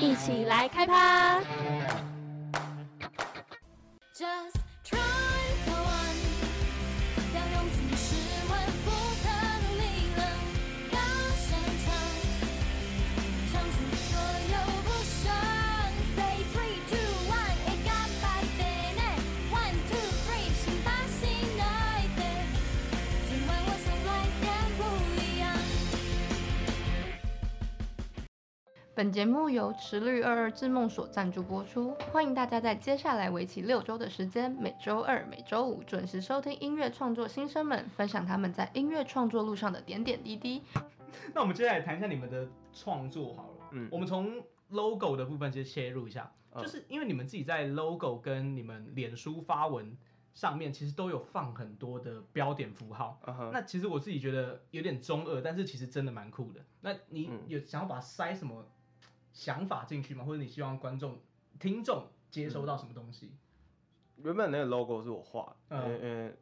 一起来开趴。本节目由池绿二二智梦所赞助播出，欢迎大家在接下来为期六周的时间，每周二、每周五准时收听音乐创作新生们分享他们在音乐创作路上的点点滴滴。那我们接下来谈一下你们的创作好了。嗯我们从 logo 的部分先切入一下，嗯就是因为你们自己在 logo 跟你们脸书发文上面，其实都有放很多的标点符号。那其实我自己觉得有点中二，但是其实真的蛮酷的。那你嗯有想要把它塞什么想法进去吗？或者你希望观众、听众接收到什么东西？原本那个 logo 是我画的，嗯。因为因为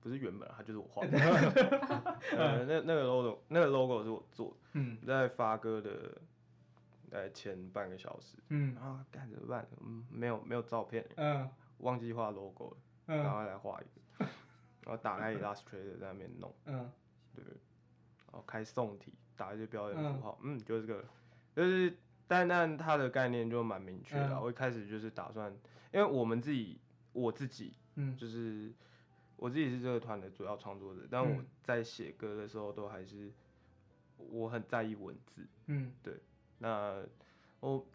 不是原本啊，它就是我画的。呃，那那个 logo 那个 logo 是我做的，嗯。在发哥的在前半个小时，嗯。然后干怎么办？嗯，没有没有照片，嗯。忘记画 logo 了，赶嗯快来画一个，然后打开 Illustrator 在那边弄，嗯。对，然后开宋体，打一些标点符号，嗯，就是这个，就是，但但它的概念就蛮明确的我一开始就是打算，因为我们自己，我自己嗯。就是我自己是这个团的主要创作者，但我嗯。在写歌的时候都还是我很在意文字。嗯。对那我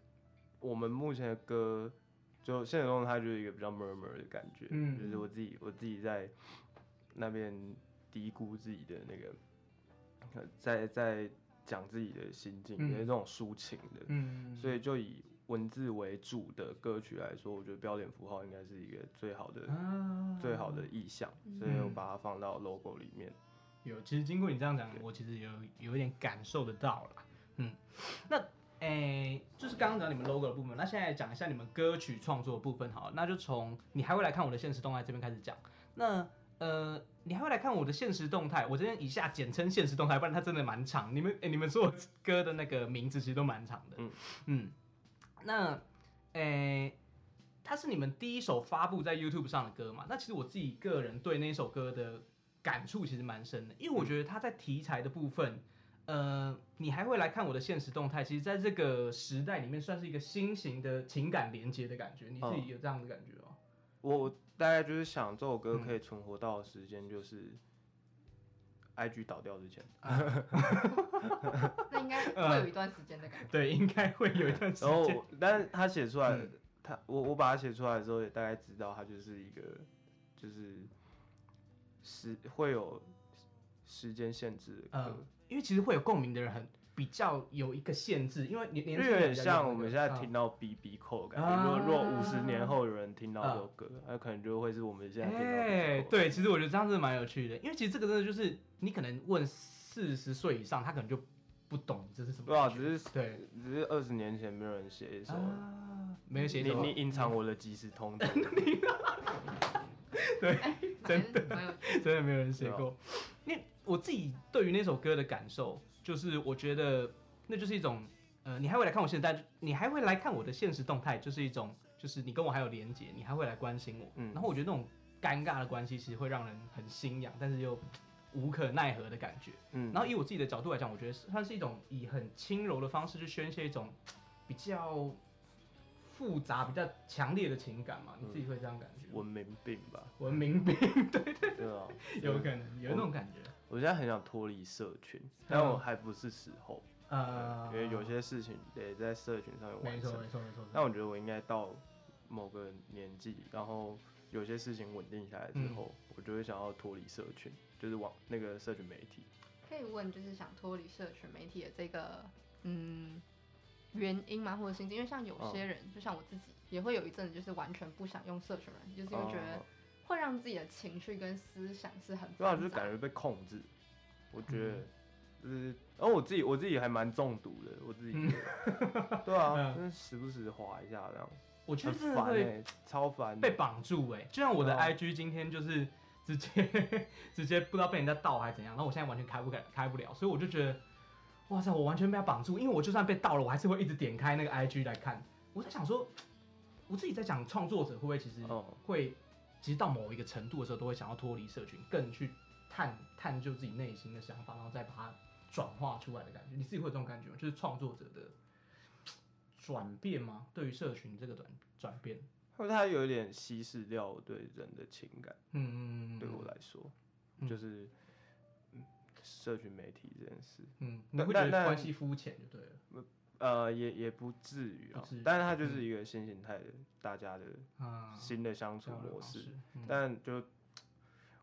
我们目前的歌，就现实中它就是一个比较 murmur 的感觉，嗯就是我自己我自己在那边低估自己的那个，呃在在讲自己的心境，嗯。也是这种抒情的，嗯，所以就以文字为主的歌曲来说，我觉得标点符号应该是一个最好的、啊。最好的意象，所以我把它放到 logo 里面。有，其实经过你这样讲，我其实有有一点感受得到了。嗯，那诶、就是刚刚讲你们 logo 的部分，那现在讲一下你们歌曲创作的部分好了，那就从你还会来看我的现实动态这边开始讲。那呃，你还会来看我的现实动态？我这边以下简称现实动态，不然它真的蛮长。你们诶、你们所有歌的那个名字其实都蛮长的。嗯嗯嗯，那诶。它是你们第一首发布在 YouTube 上的歌嘛？那其实我自己个人对那首歌的感触其实蛮深的，因为我觉得它在题材的部分，呃，你还会来看我的现实动态，其实在这个时代里面算是一个新型的情感连接的感觉，你自己有这样的感觉吗？我我大概就是想这首歌可以存活到的时间就是。IG 倒掉之前，那应该 会有一段时间的感觉。对，应该会有一段时间。然后，但是他写出来，嗯他我我把它写出来的时候，也大概知道他就是一个，就是是会有时间限制的歌，嗯，因为其实会有共鸣的人很比较有一个限制，因为年年就有点像我们现在听嗯到 B B 扣的感啊觉。如果如果五十年后有人听到这首歌，那可能就会是我们现在听到的 BB 哎，对，其实我觉得这样真的蛮有趣的，因为其实这个真的就是你可能问四十岁以上，他可能就不懂这是什么对啊，只是对。只是二十年前没有人写一首，啊，没有写你你隐藏我的即时通知，对，真的。真的没有人写啊。过。因为我自己对于那首歌的感受，就是我觉得那就是一种，呃，你还会来看我现在，你还会来看我的现实动态，就是一种，就是你跟我还有连接，你还会来关心我。嗯然后我觉得那种尴尬的关系，其实会让人很心痒，但是又无可奈何的感觉。嗯，然后以我自己的角度来讲，我觉得算是一种以很轻柔的方式去宣泄一种比较复杂、比较强烈的情感嘛。你自己会这样感觉？文明病吧，文明病，对，对啊，有可能有那种感觉。我现在很想脱离社群，但我还不是时候，呃因为有些事情得在社群上有完成。没错没错。但我觉得我应该到某个年纪，然后有些事情稳定下来之后，嗯我就会想要脱离社群，就是往那个社群媒体。可以问，就是想脱离社群媒体的这个嗯原因吗？或者心境？因为像有些人，就像我自己，也会有一阵子就是完全不想用社群软件，就是因为觉得哦会让自己的情绪跟思想是很对啊，就是感觉被控制。我觉得嗯。就是，然后我自己我自己还蛮中毒的，我自己觉得，对啊，嗯。就是时不时滑一下这样，我觉很得真的会烦哎，超烦，被绑住哎、就像我的哦 IG 今天就是直接 直接不知道被人家盗还是怎样，然后我现在完全开不开开不了，所以我就觉得哇塞，我完全被他绑住，因为我就算被盗了，我还是会一直点开那个 IG 来看。我在想说，我自己在讲创作者会不会其实哦。会，其实到某一个程度的时候，都会想要脱离社群，更去探探究自己内心的想法，然后再把它转化出来的感觉。你自己会有这种感觉吗？就是创作者的转变吗？对于社群这个转转变，或者它有一点稀释掉我对人的情感，嗯嗯嗯，对我来说，嗯就是嗯社群媒体这件事，嗯，你会觉得关系肤浅就对了，呃，也也不至于啊但是它就是一个新形态的大家的啊，新的相处模式，但就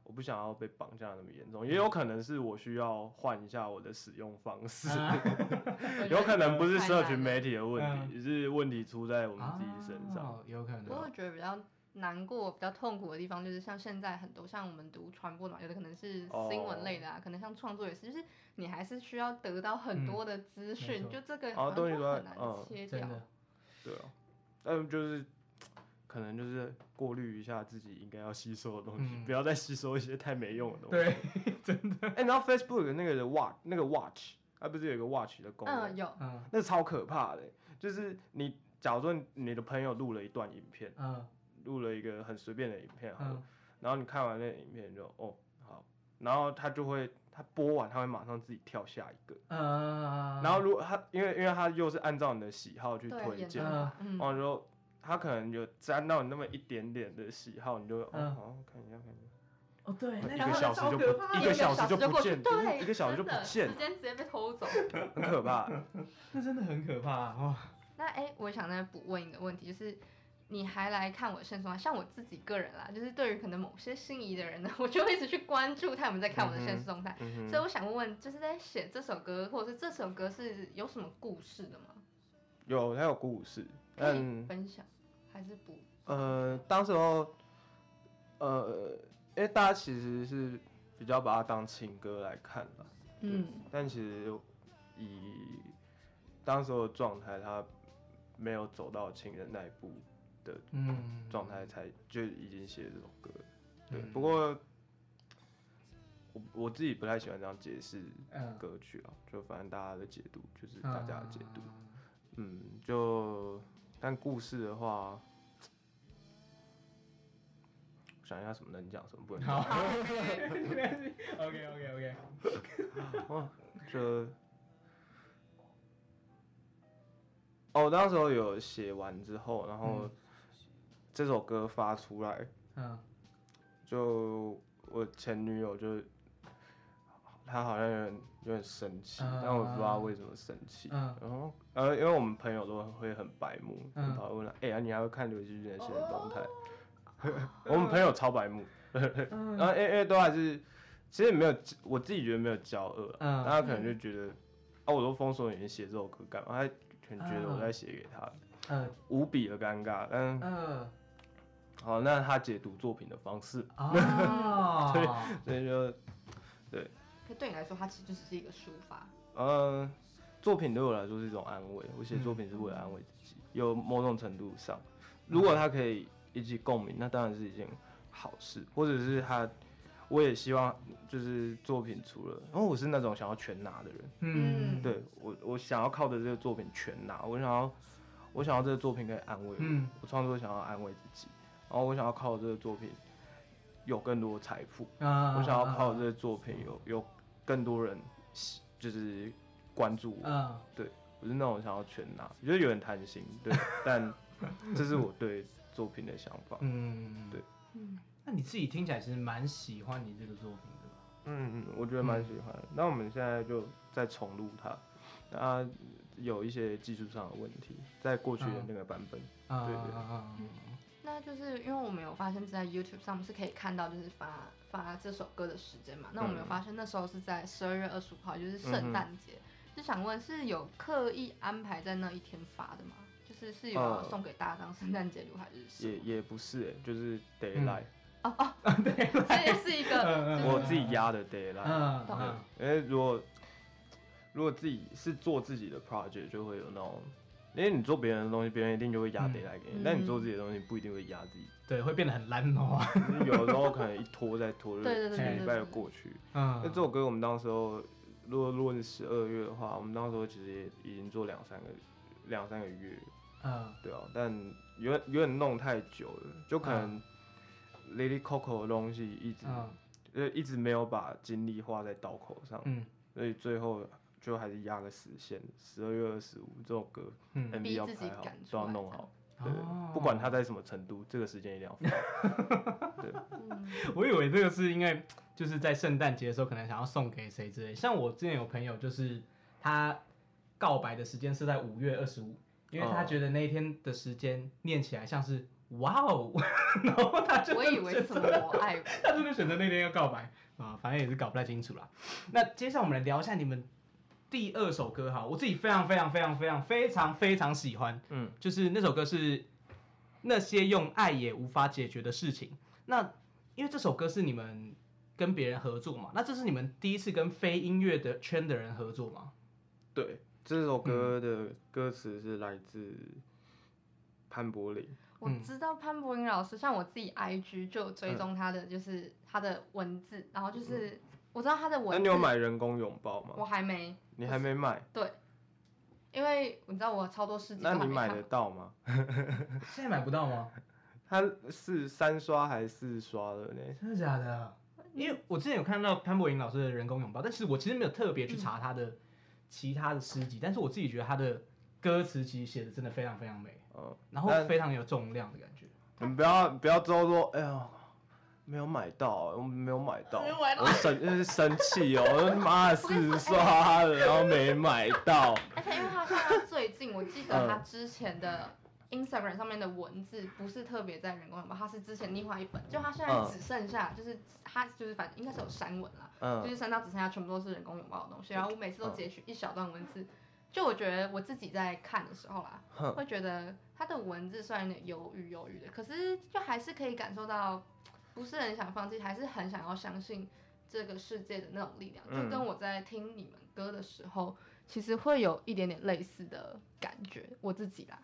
我不想要被绑架那么严重，也有可能是我需要换一下我的使用方式，啊 有可能不是社群媒。体的问嗯题，是问题出在我们自己身上。哦有可能我觉得比较难过、比较痛苦的地方，就是像现在很多像我们读传播的嘛，有的可能是新闻类的啊，可能像创作也是，就是你还是需要得到很多的资没讯，错就这个哦好像东西都在就很难嗯切掉对啊，但就是可能就是过滤一下自己应该要吸收的东西，嗯不要再吸收一些太没用的东西。对，真的，哎、然后 Facebook 那个的 Watch 那个 Watch，它不是有一个 Watch 的功能？嗯，有，嗯那超可怕的，就是你假如说你的朋友录了一段影片，嗯录了一个很随便的影片，嗯。然后你看完那个影片你就哦好，然后他就会他播完他会马上自己跳下一个，嗯，然后如果他因为因为他又是按照你的喜好去，推荐演算，法，嗯，然后就他可能有沾到你那么一点点的喜好，你就哦嗯。好看一下看一下，哦对，一个小时就不一一个个小时就不见，对，一个小时就不见时，间直接被偷走。很可怕。那真的很可怕哦。那哎、我想再补问一个问题，就是你还来看我的现实动态？像我自己个人啦，就是对于可能某些心仪的人呢，我就会一直去关注他有没有在看我的现实动态。所以我想问问，就是在写这首歌，或者是这首歌是有什么故事的吗？有他有故事，可以但分享还是不？呃，当时候，呃，因为大家其实是比较把它当情歌来看吧，嗯，但其实以当时候的状态，他没有走到情人那一步的嗯，状态，才就已经写这首歌。对，嗯不过我我自己不太喜欢这样解释嗯歌曲啊，就反正大家的解读就是大家的解读。嗯嗯，就但故事的话，想一下什么能讲，什么不能好讲。OK OK OK，哦，当时候有写完之后，然后嗯这首歌发出来，嗯就我前女友就她好像有点有点生气，嗯但我不知道为什么生气。嗯然后呃，因为我们朋友都会很白目，嗯很跑来问他，哎、呀、你还会看刘惜君的现实动态？我们朋友超白目，嗯 然后因为因为都还是，其实也没有，我自己觉得没有骄傲啊，嗯大家可能就觉得，啊，我都封锁你写这首歌干嘛？他可能觉得我在写给他，嗯无比的尴尬。但嗯好，那他解读作品的方式，啊，所以就对。可对你来说，它其实就只是一个抒发。嗯，作品对我来说是一种安慰，我写作品是为了安慰自己，有某种程度上，如果他可以引起共鸣，那当然是一件好事，或者是他，我也希望就是作品除了，然后我是那种想要全拿的人，嗯。对我我想要靠着这个作品全拿，我想要我想要这个作品可以安慰我，嗯。我创作想要安慰自己，然后我想要靠这个作品有更多的财富，啊我想要靠这个作品有有更多人就是关注我，对不是那种想要全拿，我觉得有点贪心，对，但这是我对作品的想法。嗯对嗯，那你自己听起来其实蛮喜欢你这个作品的吧？嗯嗯，我觉得蛮喜欢的。那我们现在就再重录它，那有一些技术上的问题，在过去的那个版本。啊对对啊那就是因为我们有发现，在 YouTube 上面是可以看到，就是发发这首歌的时间嘛。那我们有嗯。发现那时候是在十二月二十五号，就是圣诞节。就想问，是有刻意安排在那一天发的吗？就是是有送给大家当圣诞节礼物，还是也？也不是、欸，就是 d a y l i g h 这也是一个，我自己压的 d a y l i g h 嗯懂。嗯。因为如果如果自己是做自己的 project，就会有那种，因为你做别人的东西，别人一定就会压嗯 d a y l i g h 给你，嗯但你做自己的东西不一定会压自己，对，会变得很烂哦。有的时候可能一拖再拖，就几个礼拜就过去。嗯。那这首歌我们当时候如果论十二月的话，我们当时候其实也已经做两三个两三个月，嗯。对啊，但有点有点弄太久了，就可能 Lady Coco 的东西一直、嗯。呃一直没有把精力花在刀口上，嗯。所以最后就还是压个时限，十二月二十五这首歌嗯，MV 要拍好都要弄好，对，哦不管它在什么程度，这个时间一定要 我以为这个是因为就是在圣诞节的时候可能想要送给谁之类，像我之前有朋友就是他告白的时间是在五月二十五，因为他哦。觉得那一天的时间念起来像是哇哦，然后他就我以为是什么我爱我，他真的选择那天要告白啊，反正也是搞不太清楚啦。那接下来我们来聊一下你们第二首歌哈，我自己非常非常非常非常非常非常喜欢，嗯，就是那首歌是那些用爱也无法解决的事情。那因为这首歌是你们跟别人合作嘛，那这是你们第一次跟非音乐的圈的人合作吗？对，这首歌的歌词是来自潘柏林，我嗯知道潘柏林老师，像我自己 IG 就有追踪他的，就是他的文字，然后就是我知道他的文字，那你有买人工拥抱吗我？还没，你还没买，对，因为你知道我超多诗集那你买得到吗？现在买不到吗？它是三刷还是四刷的呢？真的假的？因为我之前有看到潘柏林老师的人工拥抱，但是我其实没有特别去查他的其他的诗集，但是我自己觉得他的歌词其实写的真的非常非常美，嗯，然后非常有重量的感觉。你不要不要之后说，哎呀，没有买到，我没有买到，没有买到。我生就是生气哦，我他妈的四刷了，然后没买到，而且因为他最近，我记得嗯他之前的 Instagram 上面的文字不是特别在人工拥抱，他是之前另外一本，就他现在嗯只剩下就是他就是反正应该是有删文啦，就嗯是删到只剩下全部都是人工拥抱的东西，然后我每次都截取一小段文字，就我觉得我自己在看的时候啦，哼。会觉得他的文字虽然有点忧郁忧郁的，可是就还是可以感受到不是很想放弃，还是很想要相信这个世界的那种力量，就嗯跟我在听你们歌的时候，其实会有一点点类似的感觉，我自己啦。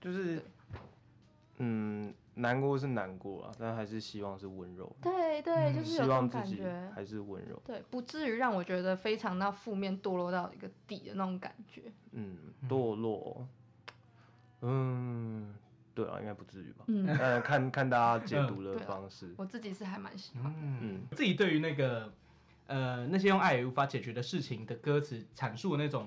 就是，嗯，难过是难过啊，但还是希望是温柔，对对，嗯就是希望自己。还是温柔，对，不至于让我觉得非常到负面堕落到一个底的那种感觉。嗯，堕落，嗯，对啊，应该不至于吧？嗯，呃看看大家解读的方式，我自己是还蛮喜欢。嗯，嗯自己对于那个呃那些用爱也无法解决的事情的歌词阐述的那种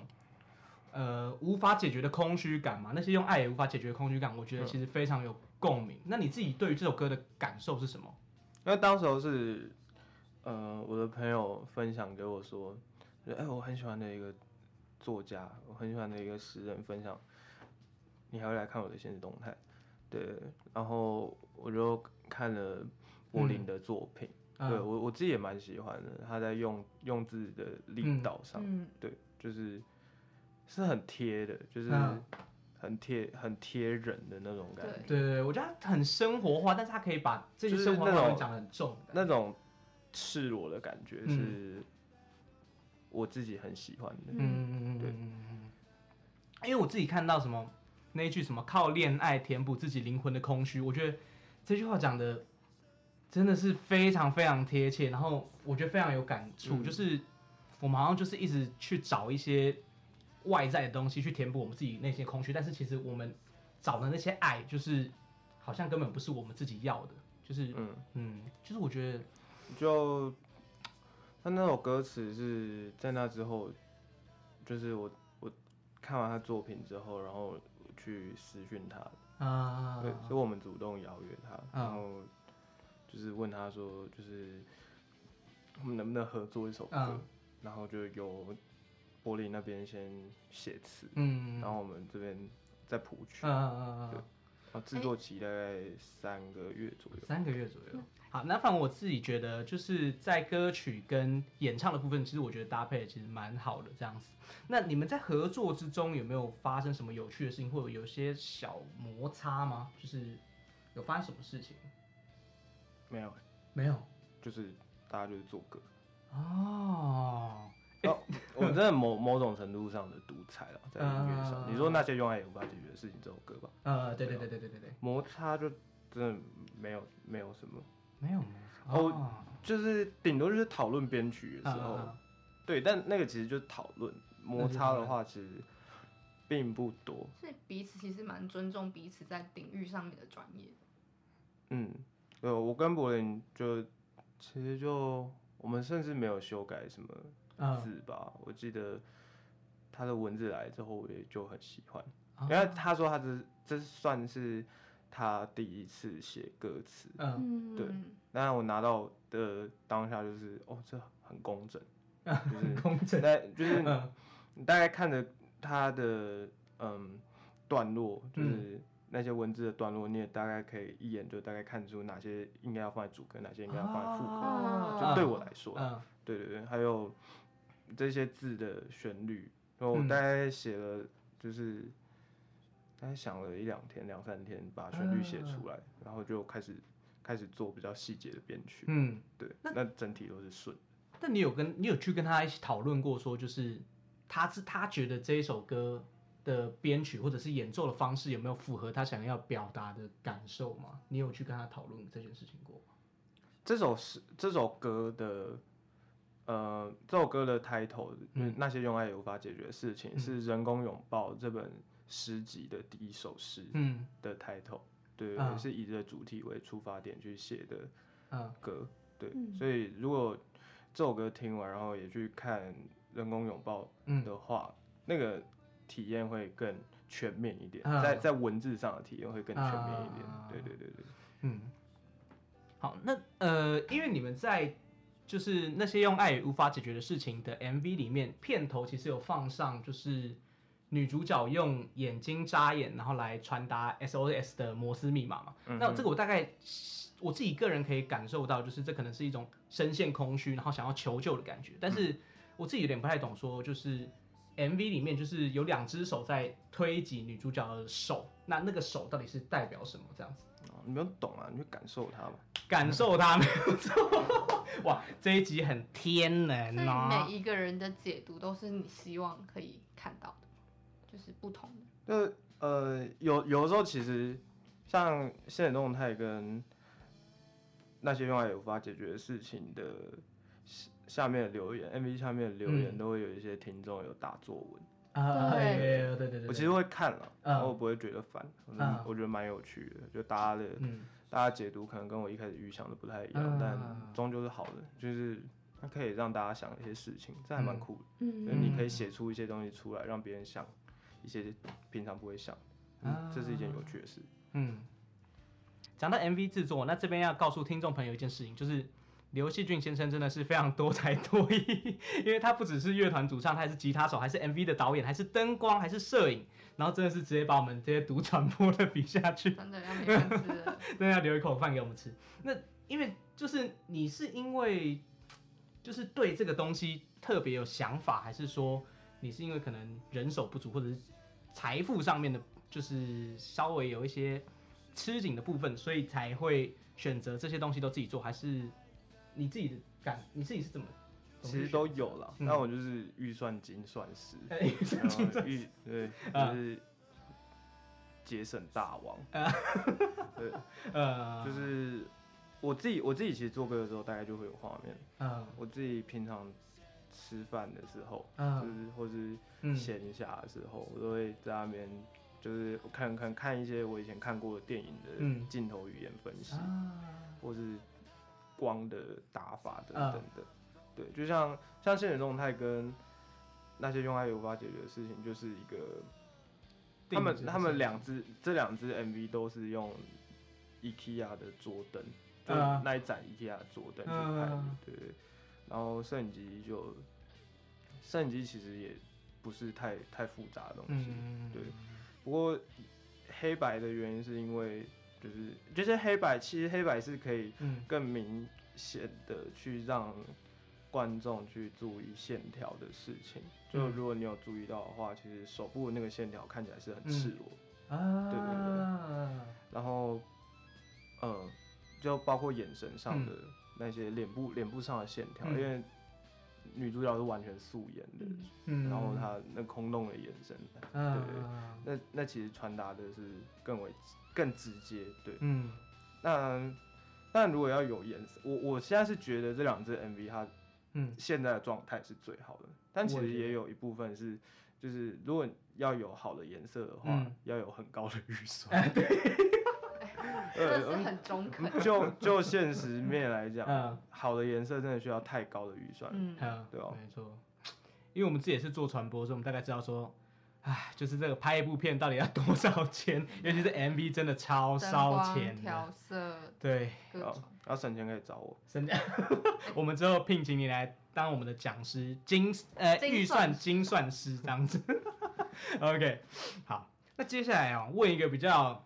呃无法解决的空虚感嘛，那些用爱也无法解决的空虚感，我觉得其实非常有共鸣。那你自己对于这首歌的感受是什么？因为当时候是，呃，我的朋友分享给我说，就哎、我很喜欢的一个作家，我很喜欢的一个诗人分享，你还会来看我的现实动态，对，然后我就看了柏林的作品，嗯对我我自己也蛮喜欢的，他在用用字的力道上，嗯，对，就是是很贴的，就是嗯很贴很贴人的那种感觉。对对我觉得他很生活化，但是他可以把这些就是生活那种化讲得很重。那种赤裸的感觉嗯是我自己很喜欢的。嗯嗯嗯对嗯嗯嗯，因为我自己看到什么那一句什么靠恋爱填补自己灵魂的空虚，我觉得这句话讲的真的是非常非常贴切，然后我觉得非常有感触，嗯。就是我们好像就是一直去找一些外在的东西去填补我们自己内心空虚，但是其实我们找的那些爱，就是好像根本不是我们自己要的，就是嗯，嗯，就是我觉得就他那首歌词是在那之后，就是我我看完他作品之后，然后我去私讯他，啊，对，是我们主动邀约他，嗯然后就是问他说，就是我们能不能合作一首歌，嗯然后就由柏林那边先写词，嗯，然后我们这边再谱曲，嗯嗯嗯嗯。然后制作期大概三个月左右。三个月左右。好，那反正我自己觉得，就是在歌曲跟演唱的部分，其实我觉得搭配的其实蛮好的这样子。那你们在合作之中有没有发生什么有趣的事情，或者有些小摩擦吗？就是有发生什么事情？没有，没有就是大家就是做歌。哦，哦，我们真的某某种程度上的独裁了，在音乐上。嗯你说那些用爱也无法解决的事情，这首歌吧，呃，对对对对对对对，摩擦就真的没有没有什么，没有没有哦哦，就是顶多就是讨论编曲的时候，嗯对，但那个其实就是讨论摩擦的话，其实并不多。所以彼此其实蛮尊重彼此在领域上面的专业。嗯，对，我跟柏林就其实就我们甚至没有修改什么嗯，字吧。我记得他的文字来之后，我也就很喜欢，哦因为他说他这这算是他第一次写歌词，嗯。嗯，对。那我拿到的当下就是哦，这很工整，就是工整，那就是嗯。你大概看着他的嗯段落，嗯。就是那些文字的段落，你也大概可以一眼就大概看出哪些应该要放在主歌，哪些应该要放在副歌。哦。就对我来说，嗯。对对对，还有这些字的旋律，然后我嗯。大概写了，就是大概想了一两天、两三天，把旋律写出来，然后就开始开始做比较细节的编曲。嗯。对，那整体都是顺。但你有跟你有去跟他一起讨论过，说就是他是他觉得这一首歌的编曲或者是演奏的方式有没有符合他想要表达的感受吗？你有去跟他讨论这件事情过吗？这首是这首歌的，呃，这首歌的 title，嗯嗯，那些用爱也无法解决的事情，嗯是《人工拥抱》这本诗集的第一首诗嗯。的 title，、对，啊是以这个主题为出发点去写的嗯。歌，对，嗯。所以如果这首歌听完，然后也去看《人工拥抱》嗯的话，那个体验会更全面一点，啊在在文字上的体验会更全面一点，啊。对对对对。嗯。好，那呃，因为你们在就是那些用爱也无法解决的事情的 MV 里面，片头其实有放上就是女主角用眼睛眨眼，然后来传达 SOS 的摩斯密码嘛。嗯那这个我大概我自己个人可以感受到，就是这可能是一种深陷空虚，然后想要求救的感觉。但是我自己有点不太懂，说就是 MV 里面就是有两只手在推挤女主角的手，那那个手到底是代表什么？这样子哦你不用懂啊，你就感受它嘛。感受它没有错。哇，这一集很天然所以哦。每一个人的解读都是你希望可以看到的，就是不同的。就呃，有有的时候其实像现实动态跟那些用来也无法解决的事情的下下面的留言，MV 下面的留言嗯。都会有一些听众有打作文，啊，对。对对我其实会看了，嗯。然后我不会觉得烦，我觉得蛮有趣的，就大家的嗯。大家解读可能跟我一开始预想的不太一样，嗯但终究是好的，就是它可以让大家想一些事情，这还蛮酷的。嗯。就是你可以写出一些东西出来，让别人想一些平常不会想，嗯，这是一件有趣的事。嗯，讲到 MV 制作，那这边要告诉听众朋友一件事情，就是刘细俊先生真的是非常多才多艺，因为他不只是乐团主唱，他还是吉他手，还是 MV 的导演，还是灯光，还是摄影，然后真的是直接把我们这些读传播的比下去。真的要没饭吃了。真的要留一口饭给我们吃。那因为就是你是因为就是对这个东西特别有想法，还是说你是因为可能人手不足，或者是财富上面的，就是稍微有一些吃紧的部分，所以才会选择这些东西都自己做，还是你自己的感，你自己是怎么？其实都有了，嗯那我就是预算精算师，预对，啊就是节省大王。对，呃，就是我自己，我自己其实做歌的时候，大概就会有画面。嗯我自己平常吃饭的时候，就嗯是或是嗯。闲暇的时候，我都会在那边，就是看看看一些我以前看过的电影嗯的镜头语言分析，啊，或是光的打法等嗯等的。对，就像像现实动态跟那些用爱也无法解决的事情，就是一个他们他们两只这两只 MV 都是用 IKEA 的桌灯，就嗯那一盏 IKEA 的桌灯去拍对。然后摄影机就摄影机其实也不是太太复杂的东西，嗯，对不过黑白的原因是因为就是就是黑白，其实黑白是可以嗯更明显的去让观众去注意线条的事情。就嗯如果你有注意到的话，其实手部的那个线条看起来是很嗯赤裸，啊，对对然后嗯，就包括眼神上的那些脸部脸部上的线条，嗯。因为女主角是完全素颜的，嗯，然后她那空洞的眼神，嗯，对对那那其实传达的是更为更直接，对。嗯。那但如果要有颜色，我我现在是觉得这两支 MV 它嗯。现在的状态是最好的。但其实也有一部分是，就是如果要有好的颜色的话，嗯。要有很高的预算。哎对，真的是呃，很中肯。就就现实面来讲，嗯好的颜色真的需要太高的预算。嗯，嗯，对哦没错，因为我们自己也是做传播，所以我们大概知道说，唉，就是这个拍一部片到底要多少钱，尤其是 MV 真的超烧钱的。调色对，好各种。要省钱可以找我。省钱，我们之后聘请你来当我们的讲师，精呃预算精算师这样子。OK，好，那接下来啊、问一个比较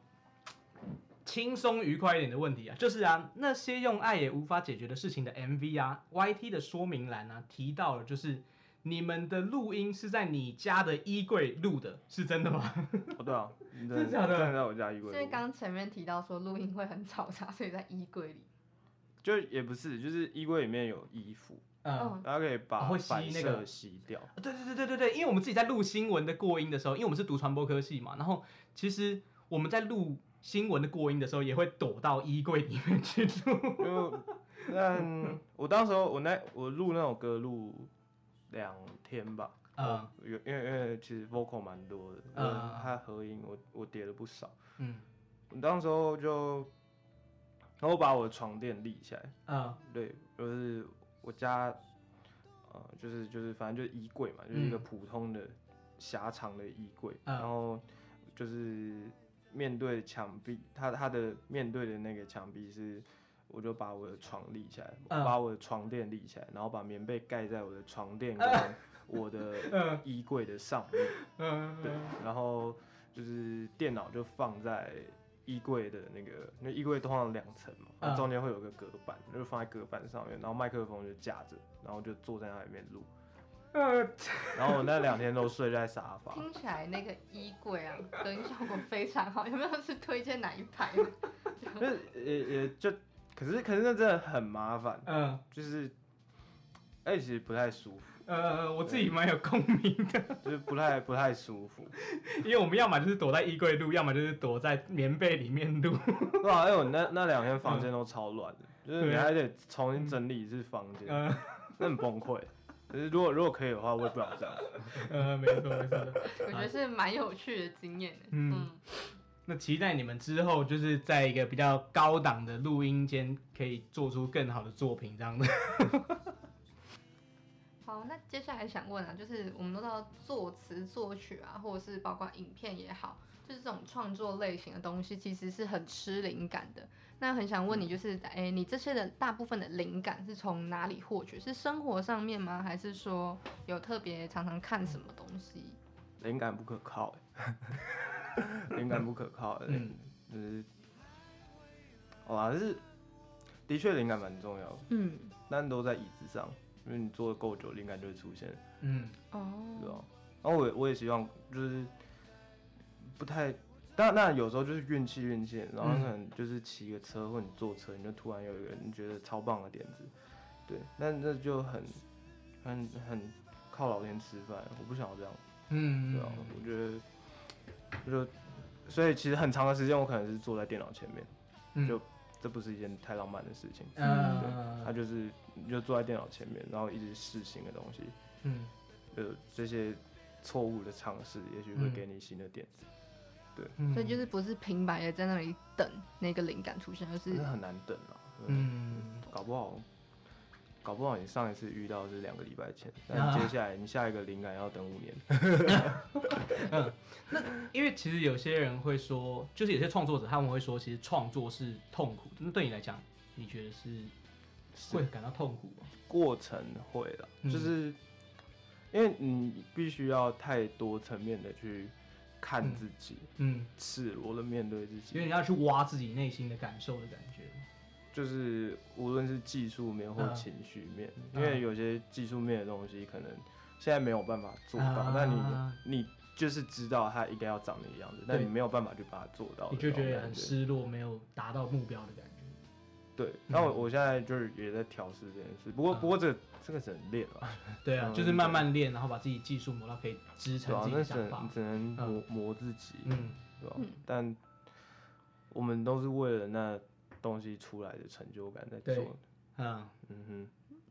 轻松愉快一点的问题啊，就是啊，那些用爱也无法解决的事情的 MV 啊，YT 的说明栏啊提到了，就是你们的录音是在你家的衣柜录的，是真的吗？哦，对啊，真 真的假的真的在我家衣柜因为录。刚前面提到说录音会很吵杂，所以在衣柜里。就也不是，就是衣柜里面有衣服，嗯。嗯，然后可以把哦会吸反那个射吸掉。对对对对对对，因为我们自己在录新闻的过音的时候，因为我们是读传播科系嘛，然后其实我们在录新闻的过音的时候，也会躲到衣柜里面去录。就但我当时候我那我录那首歌录两天吧，嗯。嗯，有因为因为其实 vocal 蛮多的，嗯。嗯，它合音我我叠了不少，嗯。我当时候就，然后我把我的床垫立起来，嗯。对，就是我家，呃，就是就是反正就是衣柜嘛，就是一个嗯。普通的狭长的衣柜，嗯。然后就是面对墙壁，他他的面对的那个墙壁是，我就把我的床立起来，把我的床垫立起来，然后把棉被盖在我的床垫跟我的嗯。衣柜的上面，嗯，对，然后就是电脑就放在衣柜的那个，那衣柜通常两层嘛，中间会有个隔板，就放在隔板上面，然后麦克风就架着，然后就坐在那里面录。呃，然后我那两天都睡在沙发，听起来那个衣柜啊，隔音效果非常好。有没有是推荐哪一排？就是也也就，可是可是那真的很麻烦，嗯就是，而且其实不太舒服，呃，我自己蛮有共鸣的，就是不太不太舒服。因为我们要么就是躲在衣柜录，要么就是躲在棉被里面录。对啊，因为我那那两天房间都超乱的，就是你对还得重新整理一次房间，嗯那很崩溃。可是如果如果可以的话，我也不想这样。呃，没错没错。我觉得是蛮有趣的经验嗯，那期待你们之后就是在一个比较高档的录音间，可以做出更好的作品，这样的。好，那接下来想问啊，就是我们都知道作词作曲啊，或者是包括影片也好，就是这种创作类型的东西，其实是很吃灵感的。那很想问你，就是哎、你这些的大部分的灵感是从哪里获取？是生活上面吗？还是说有特别常常看什么东西？灵感不可靠欸，灵感不可靠欸，嗯就是，哇，就，是的确灵感蛮重要的，嗯，但都在椅子上，因为你坐的够久，灵感就会出现，嗯。对吧？哦，？然后我也我也希望就是不太，当然那有时候就是运气运气，然后嗯可能就是骑个车或你坐车，你就突然有一个你觉得超棒的点子，对，那那就很很很靠老天吃饭，我不想要这样。嗯，对啊，我觉得，我就，所以其实很长的时间我可能是坐在电脑前面，嗯。就这不是一件太浪漫的事情。对他就是你就坐在电脑前面，然后一直试新的东西，嗯。呃，这些错误的尝试，也许会嗯。给你新的点子。嗯，所以就是不是平白的在那里等那个灵感出现，而是很难等啊，嗯，嗯。搞不好，搞不好你上一次遇到是两个礼拜前，啊但接下来你下一个灵感要等五年。嗯，那因为其实有些人会说，就是有些创作者他们会说，其实创作是痛苦的。那对你来讲，你觉得是是会感到痛苦吗？过程会了，嗯就是因为你必须要太多层面的去看嗯自己，嗯，赤裸的面对自己因为，你要去挖自己内心的感受的感觉。就是无论是技术面或嗯。情绪面，嗯。因为有些技术面的东西可能现在没有办法做到，啊。但你你就是知道它应该要长那个样子，但你没有办法去把它做到你就觉得很失落，没有达到目标的感觉。对。那我我现在就是也在调试这件事，不过嗯。不过这这个只能练了，对啊，嗯就是慢慢练，然后把自己技术磨到可以支撑自己那只的想法能。只能磨磨自己，嗯。对吧、嗯。但我们都是为了那东西出来的成就感在做嗯。嗯，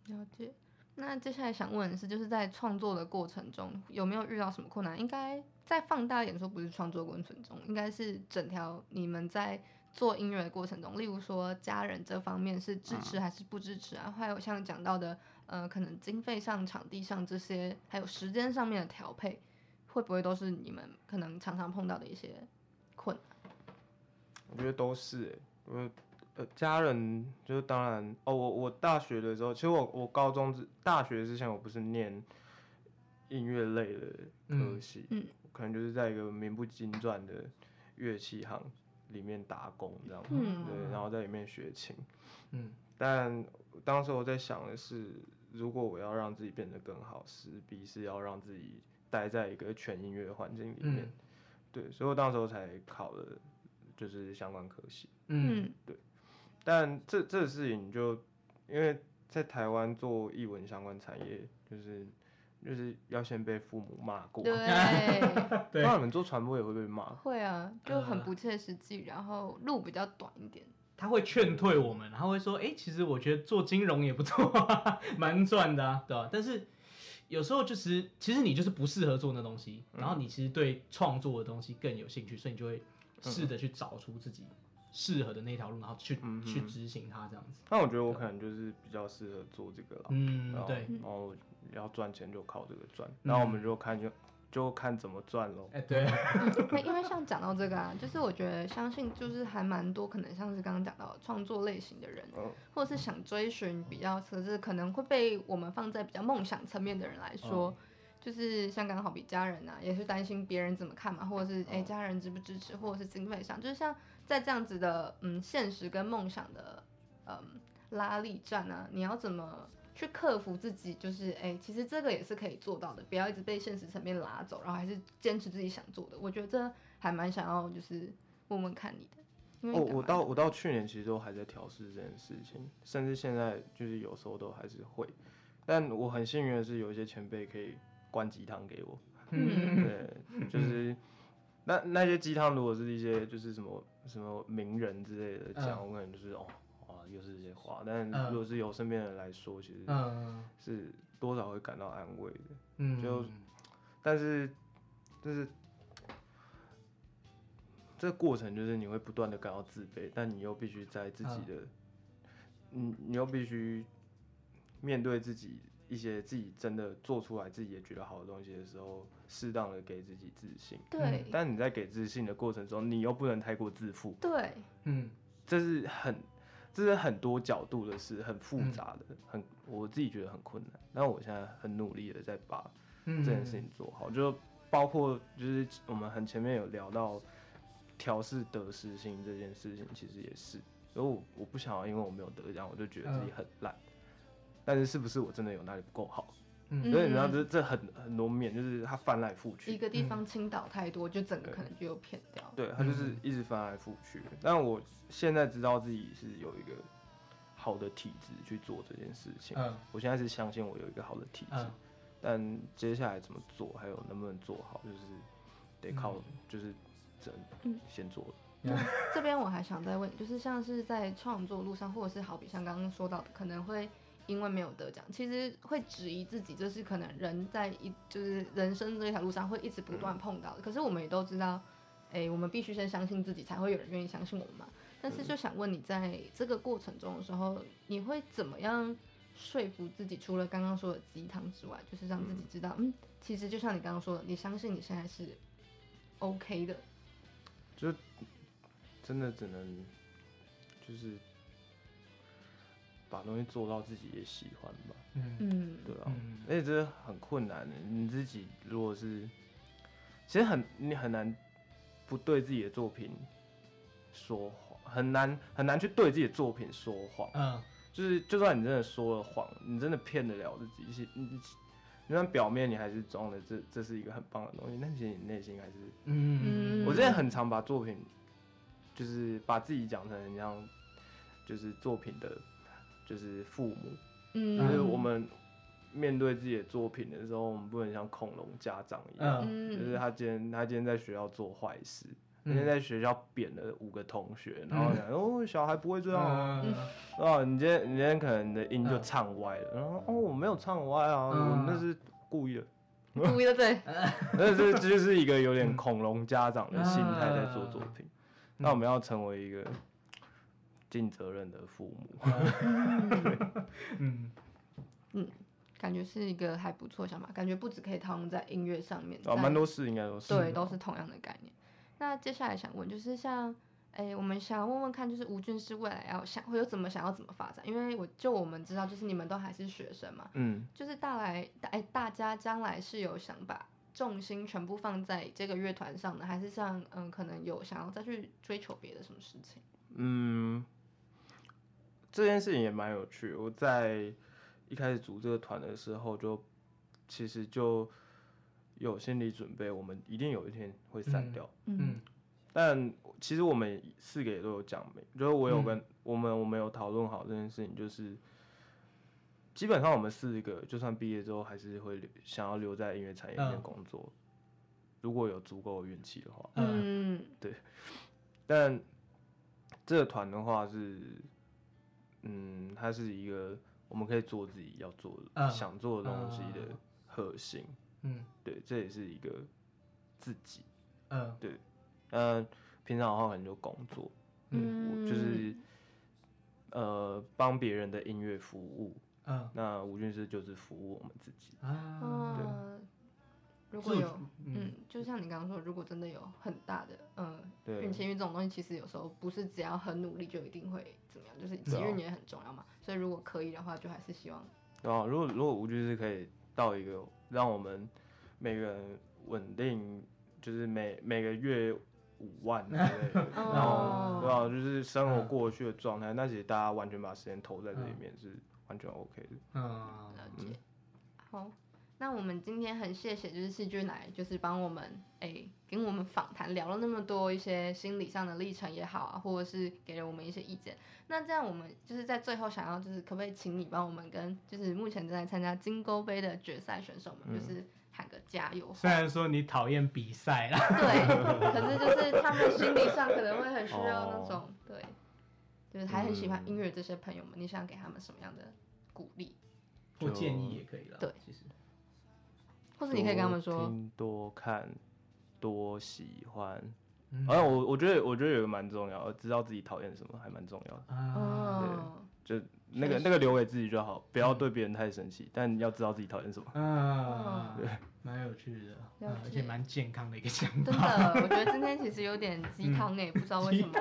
嗯了解。那接下来想问的是，就是在创作的过程中有没有遇到什么困难？应该再放大一点说，不是创作过程中，应该是整条你们在做音乐的过程中，例如说家人这方面是支持还是不支持啊？还有像讲到的，呃，可能经费上、场地上这些，还有时间上面的调配，会不会都是你们可能常常碰到的一些困难？我觉得都是、欸，我呃家人就是当然哦，我我大学的时候，其实我我高中之大学之前我不是念音乐类的科系，嗯可能就是在一个名不经传的乐器行里面打工这样，嗯对，然后在里面学琴。嗯但当时我在想的是，如果我要让自己变得更好，势必是要让自己待在一个全音乐的环境里面。嗯对，所以我当时候才考了就是相关科系。嗯但这这个事情就因为在台湾做译文相关产业，就是就是要先被父母骂过，对，对。不然你们做传播也会被骂。会啊，就很呃不切实际，然后路比较短一点。他会劝退我们，他会说：“哎、其实我觉得做金融也不错、啊，蛮赚的、啊，对吧、但是有时候就是，其实你就是不适合做那东西，然后你其实对创作的东西更有兴趣，所以你就会试着去找出自己适合的那条路，然后去、嗯去执行它，这样子。那我觉得我可能就是比较适合做这个了。然，后嗯对，然后要赚钱就靠这个赚，然后我们就看就就看怎么赚喽。哎、对，那 因为像讲到这个啊，就是我觉得相信就是还蛮多可能像是刚刚讲到创作类型的人，嗯或者是想追寻比较可是可能会被我们放在比较梦想层面的人来说。就是像刚刚好比家人啊，也是担心别人怎么看嘛，或者是哎、家人支不支持，或者是经费上，就是像在这样子的嗯现实跟梦想的嗯拉力战啊，你要怎么去克服自己？就是哎、其实这个也是可以做到的，不要一直被现实层面拉走，然后还是坚持自己想做的。我觉得这还蛮想要就是问问看你的，因为我你干嘛我到我到去年其实都还在调试这件事情，甚至现在就是有时候都还是会。但我很幸运的是，有一些前辈可以灌鸡汤给我。嗯 对，就是那那些鸡汤，如果是一些就是什么什么名人之类的讲，嗯我可能就是哦，啊，又是这些话。但嗯。如果是由身边人来说，其实嗯。是多少会感到安慰的。嗯，就但是就是这个过程，就是你会不断的感到自卑，但你又必须在自己的，嗯，你又必须面对自己一些自己真的做出来自己也觉得好的东西的时候，适当的给自己自信。对但你在给自信的过程中，你又不能太过自负，对，嗯。这是很，这是很多角度的事，很复杂的，很我自己觉得很困难。但我现在很努力的在把嗯。这件事情做好，就包括就是我们很前面有聊到调试得失心这件事情，其实也是，因为我我不想要因为我没有得奖，我就觉得自己很烂。但是是不是我真的有哪里不够好？嗯所以你知道这这很很多面，就是它翻来覆去一，个地方倾倒太多，就整个可能就又偏掉。对，它就是一直翻来覆去。但我现在知道自己是有一个好的体质去做这件事情，嗯我现在是相信我有一个好的体质。嗯但接下来怎么做，还有能不能做好，就是得靠就是整嗯先做。那这边我还想再问，就是像是在创作路上，或者是好比像刚刚说到的，可能会因为没有得奖，其实会质疑自己，就是可能人在一就是人生这条路上会一直不断碰到的。可是我们也都知道，哎、我们必须先相信自己，才会有人愿意相信我们嘛。但是就想问你，在这个过程中的时候，你会怎么样说服自己？除了刚刚说的鸡汤之外，就是让自己知道，嗯，其实就像你刚刚说的，你相信你现在是 OK 的。就真的只能就是把东西做到自己也喜欢吧，嗯。嗯，对啊，嗯。而且这很困难的。你自己如果是，其实很你很难不对自己的作品说谎，很难很难去对自己的作品说谎。嗯。就是就算你真的说了谎，你真的骗得了自己，其实你你就算表面你还是装的这这是一个很棒的东西，但其实你内心还是，嗯。我之前很常把作品，就是把自己讲成很像，就是作品的，就是父母，嗯，就是我们面对自己的作品的时候，我们不能像恐龙家长一样，就是他今天他今天在学校做坏事，今天在学校扁了五个同学，然后讲哦小孩不会这样啊，嗯。哦你今天你今天可能你的音就唱歪了，然后哦我没有唱歪啊，嗯。我那是故意的，故意的对，那这这就是一个有点恐龙家长的心态在做作品。那我们要成为一个尽责任的父母。嗯 嗯感觉是一个还不错想法，感觉不止可以套用在音乐上面，啊，在蛮多事应该都是。对，都是同样的概念。那接下来想问，就是像，哎、我们想问问看，就是吴俊是未来要想会有怎么想要怎么发展？因为我就我们知道，就是你们都还是学生嘛，嗯，就是大来，哎、大家将来是有想把重心全部放在这个乐团上的，还是像，嗯，可能有想要再去追求别的什么事情？嗯，这件事情也蛮有趣的。我在一开始组这个团的时候就，其实就有心理准备，我们一定有一天会散嗯掉。嗯。但其实我们四个也都有讲明，就是我有跟、我们我们有讨论好这件事情，就是基本上我们四个就算毕业之后，还是会留想要留在音乐产业里面嗯。工作，如果有足够的运气的话。嗯。对。但这个团的话是，嗯，它是一个我们可以做自己要做的、嗯想做的东西的嗯核心。嗯对，这也是一个自己。嗯嗯，平常的话可能就工作，嗯，我就是呃帮别人的音乐服务。嗯那吴俊师就是服务我们自己。啊，嗯，如果有，嗯嗯，就像你刚刚说，如果真的有很大的，嗯，对运气，因为这种东西其实有时候不是只要很努力就一定会怎么样，就是机运也很重要嘛。所以如果可以的话，就还是希望，然后如果如果吴俊师可以到一个让我们每个人稳定，就是每每个月五万之类的，然哦后对吧？就是生活过得去的状态，那其实大家完全把时间投在这里面是完全 OK 的。嗯了解。好，那我们今天很谢谢就是细菌来，就是帮我们哎、给我们访谈，聊了那么多一些心理上的历程也好啊，或者是给了我们一些意见。那这样我们就是在最后想要就是可不可以请你帮我们跟就是目前正在参加金钩杯的决赛选手们，就是喊个加油。虽然说你讨厌比赛啦，对，可是就是他们心理上可能会很需要那种、哦。对，就是还很喜欢嗯。音乐这些朋友们，你想给他们什么样的鼓励，或建议也可以了。对。其实或者你可以跟他们说，多听、多看、多喜欢。嗯而我我觉得我觉得有个蛮重要，知道自己讨厌什么还蛮重要的。啊，对，就那个那个留给自己就好，不要对别人太生气，但要知道自己讨厌什么。嗯，蛮有趣的，而且蛮健康的一个想法真。的，我觉得今天其实有点鸡汤哎，不知道为什么。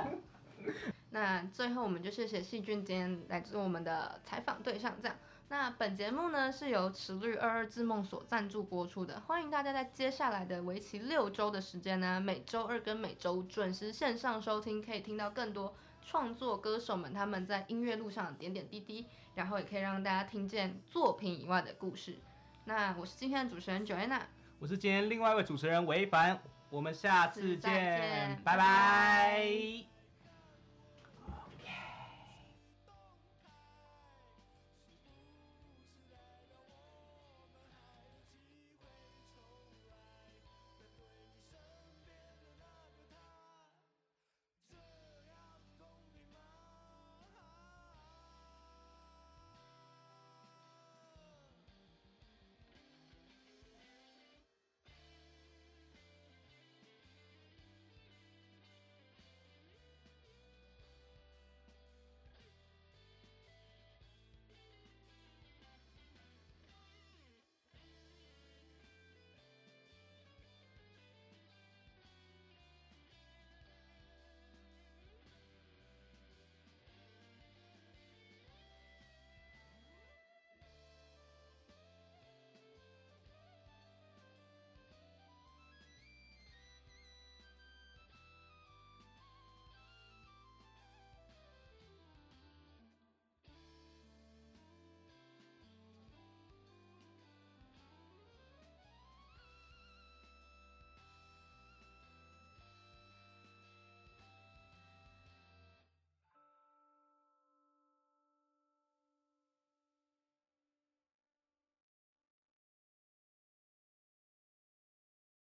那最后我们就谢谢细菌今天来做我们的采访对象，这样。那本节目呢是由池绿二二字梦所赞助播出的，欢迎大家在接下来的为期六周的时间呢，每周二跟每周五准时线上收听，可以听到更多创作歌手们他们在音乐路上的点点滴滴，然后也可以让大家听见作品以外的故事。那我是今天的主持人 Joanna，我是今天另外一位主持人韦凡，我们下次见见，拜拜。拜拜